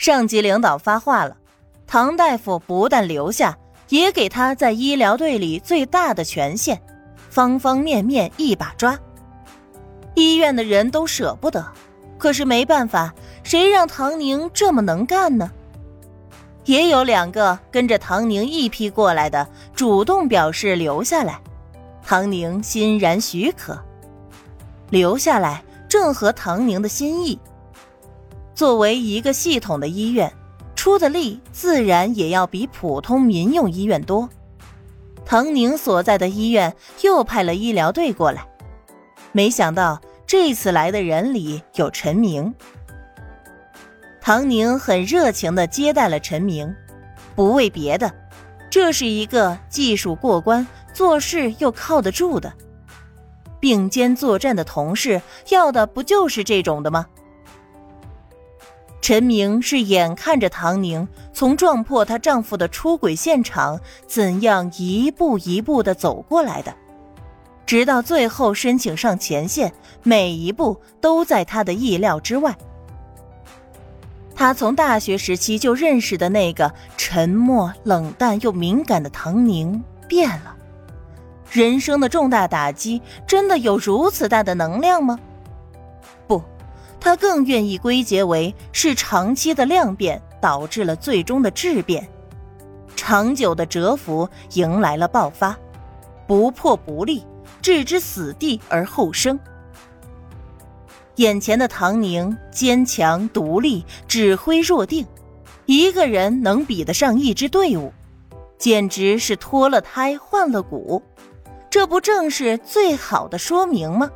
上级领导发话了，唐大夫不但留下，也给他在医疗队里最大的权限，方方面面一把抓。医院的人都舍不得，可是没办法，谁让唐宁这么能干呢？也有两个跟着唐宁一批过来的，主动表示留下来，唐宁欣然许可。留下来正合唐宁的心意。作为一个系统的医院，出的力自然也要比普通民用医院多。唐宁所在的医院又派了医疗队过来，没想到这次来的人里有陈明。唐宁很热情地接待了陈明，不为别的，这是一个技术过关、做事又靠得住的。并肩作战的同事要的不就是这种的吗？陈明是眼看着唐宁从撞破她丈夫的出轨现场怎样一步一步的走过来的，直到最后申请上前线，每一步都在他的意料之外。他从大学时期就认识的那个沉默、冷淡又敏感的唐宁变了。人生的重大打击真的有如此大的能量吗？他更愿意归结为是长期的量变导致了最终的质变，长久的蛰伏迎来了爆发，不破不立，置之死地而后生。眼前的唐宁坚强独立，指挥若定，一个人能比得上一支队伍，简直是脱了胎换了骨，这不正是最好的说明吗？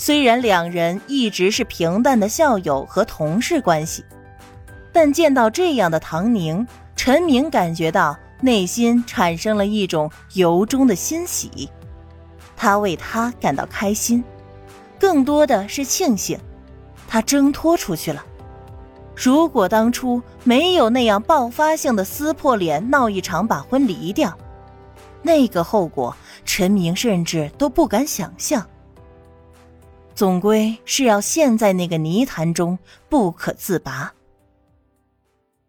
虽然两人一直是平淡的校友和同事关系，但见到这样的唐宁，陈明感觉到内心产生了一种由衷的欣喜，他为他感到开心。更多的是庆幸，他挣脱出去了。如果当初没有那样爆发性的撕破脸，闹一场把婚离掉，那个后果，陈明甚至都不敢想象。总归是要陷在那个泥潭中不可自拔。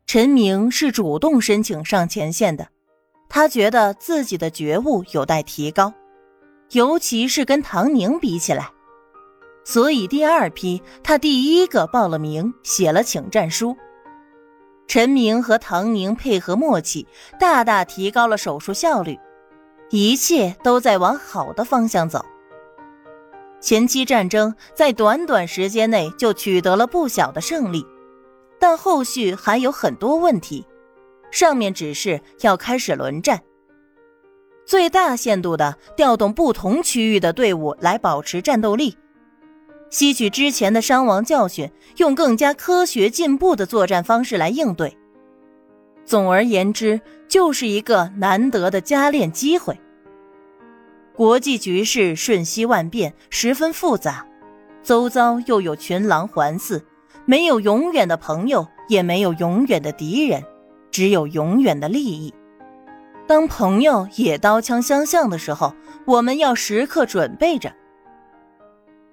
陈明是主动申请上前线的，他觉得自己的觉悟有待提高，尤其是跟唐宁比起来。所以第二批，他第一个报了名，写了请战书。陈明和唐宁配合默契，大大提高了手术效率，一切都在往好的方向走。前期战争在短短时间内就取得了不小的胜利，但后续还有很多问题。上面指示要开始轮战，最大限度的调动不同区域的队伍来保持战斗力。吸取之前的伤亡教训，用更加科学进步的作战方式来应对。总而言之，就是一个难得的加练机会。国际局势瞬息万变，十分复杂，周遭又有群狼环伺，没有永远的朋友，也没有永远的敌人，只有永远的利益。当朋友也刀枪相向的时候，我们要时刻准备着。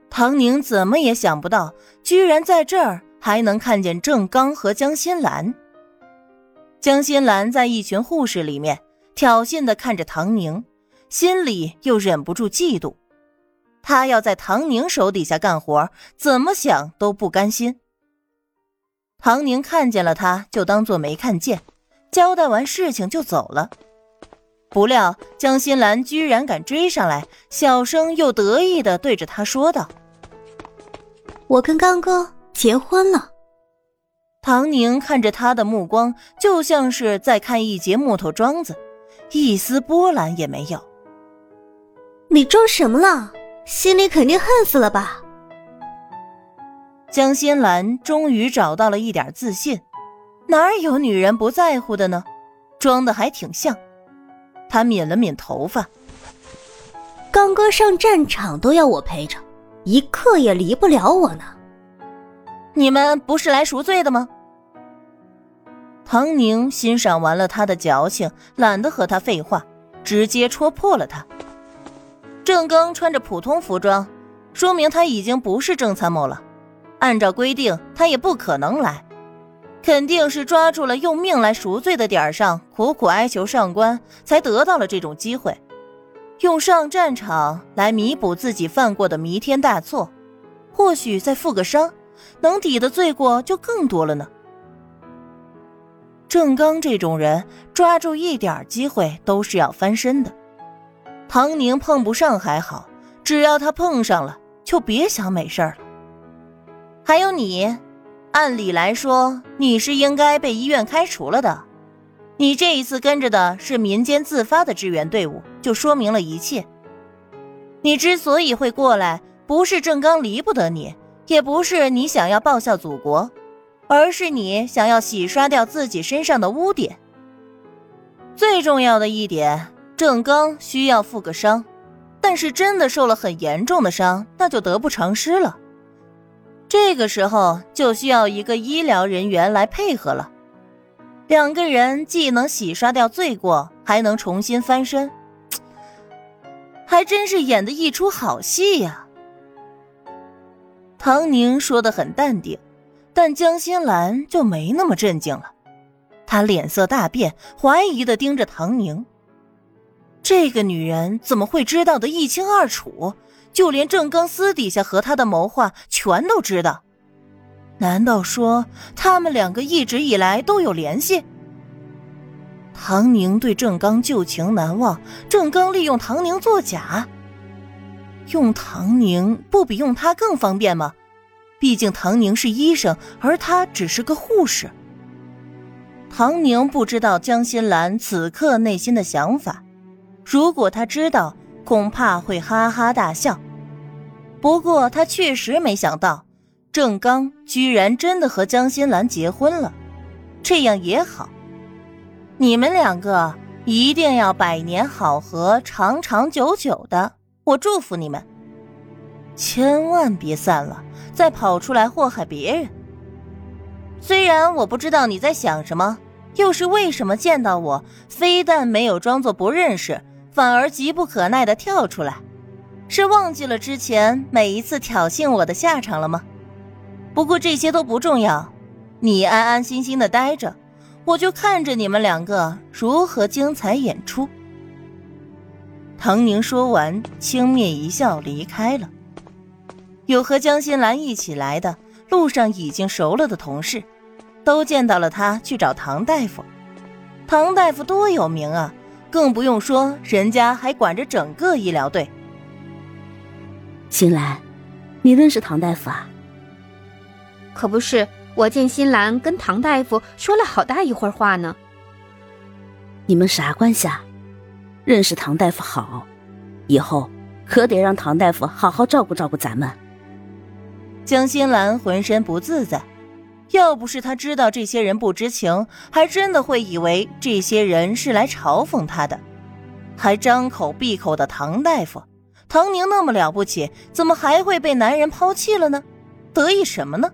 唐宁怎么也想不到，居然在这儿还能看见郑刚和江心兰。江心兰在一群护士里面挑衅的看着唐宁，心里又忍不住嫉妒。他要在唐宁手底下干活，怎么想都不甘心。唐宁看见了他，就当做没看见，交代完事情就走了。不料江心兰居然敢追上来，小声又得意的对着他说道：“我跟刚哥结婚了。”唐宁看着他的目光就像是在看一截木头桩子，一丝波澜也没有。你装什么了？心里肯定恨死了吧？江心兰终于找到了一点自信，哪有女人不在乎的呢？装的还挺像。她抿了抿头发，刚哥上战场都要我陪着，一刻也离不了我呢。你们不是来赎罪的吗？唐宁欣赏完了他的矫情，懒得和他废话，直接戳破了他。郑刚穿着普通服装，说明他已经不是郑参谋了。按照规定，他也不可能来，肯定是抓住了用命来赎罪的点儿上，苦苦哀求上官，才得到了这种机会，用上战场来弥补自己犯过的弥天大错，或许再负个伤，能抵的罪过就更多了呢。郑刚这种人，抓住一点机会都是要翻身的。唐宁碰不上还好，只要他碰上了，就别想美事儿了。还有你，按理来说你是应该被医院开除了的。你这一次跟着的是民间自发的支援队伍，就说明了一切。你之所以会过来，不是郑刚离不得你，也不是你想要报效祖国。而是你想要洗刷掉自己身上的污点。最重要的一点，郑刚需要负个伤，但是真的受了很严重的伤，那就得不偿失了。这个时候就需要一个医疗人员来配合了。两个人既能洗刷掉罪过，还能重新翻身，还真是演的一出好戏呀。唐宁说的很淡定。但江心兰就没那么镇静了，她脸色大变，怀疑的盯着唐宁。这个女人怎么会知道的一清二楚？就连郑刚私底下和他的谋划全都知道？难道说他们两个一直以来都有联系？唐宁对郑刚旧情难忘，郑刚利用唐宁作假，用唐宁不比用他更方便吗？毕竟唐宁是医生，而他只是个护士。唐宁不知道江心兰此刻内心的想法，如果他知道，恐怕会哈哈大笑。不过他确实没想到，郑刚居然真的和江心兰结婚了，这样也好。你们两个一定要百年好合，长长久久的，我祝福你们。千万别散了。再跑出来祸害别人。虽然我不知道你在想什么，又是为什么见到我非但没有装作不认识，反而急不可耐的跳出来，是忘记了之前每一次挑衅我的下场了吗？不过这些都不重要，你安安心心的待着，我就看着你们两个如何精彩演出。唐宁说完，轻蔑一笑，离开了。有和江心兰一起来的，路上已经熟了的同事，都见到了他去找唐大夫。唐大夫多有名啊，更不用说人家还管着整个医疗队。新兰，你认识唐大夫啊？可不是，我见新兰跟唐大夫说了好大一会儿话呢。你们啥关系啊？认识唐大夫好，以后可得让唐大夫好好照顾照顾咱们。江心兰浑身不自在，要不是他知道这些人不知情，还真的会以为这些人是来嘲讽他的。还张口闭口的唐大夫，唐宁那么了不起，怎么还会被男人抛弃了呢？得意什么呢？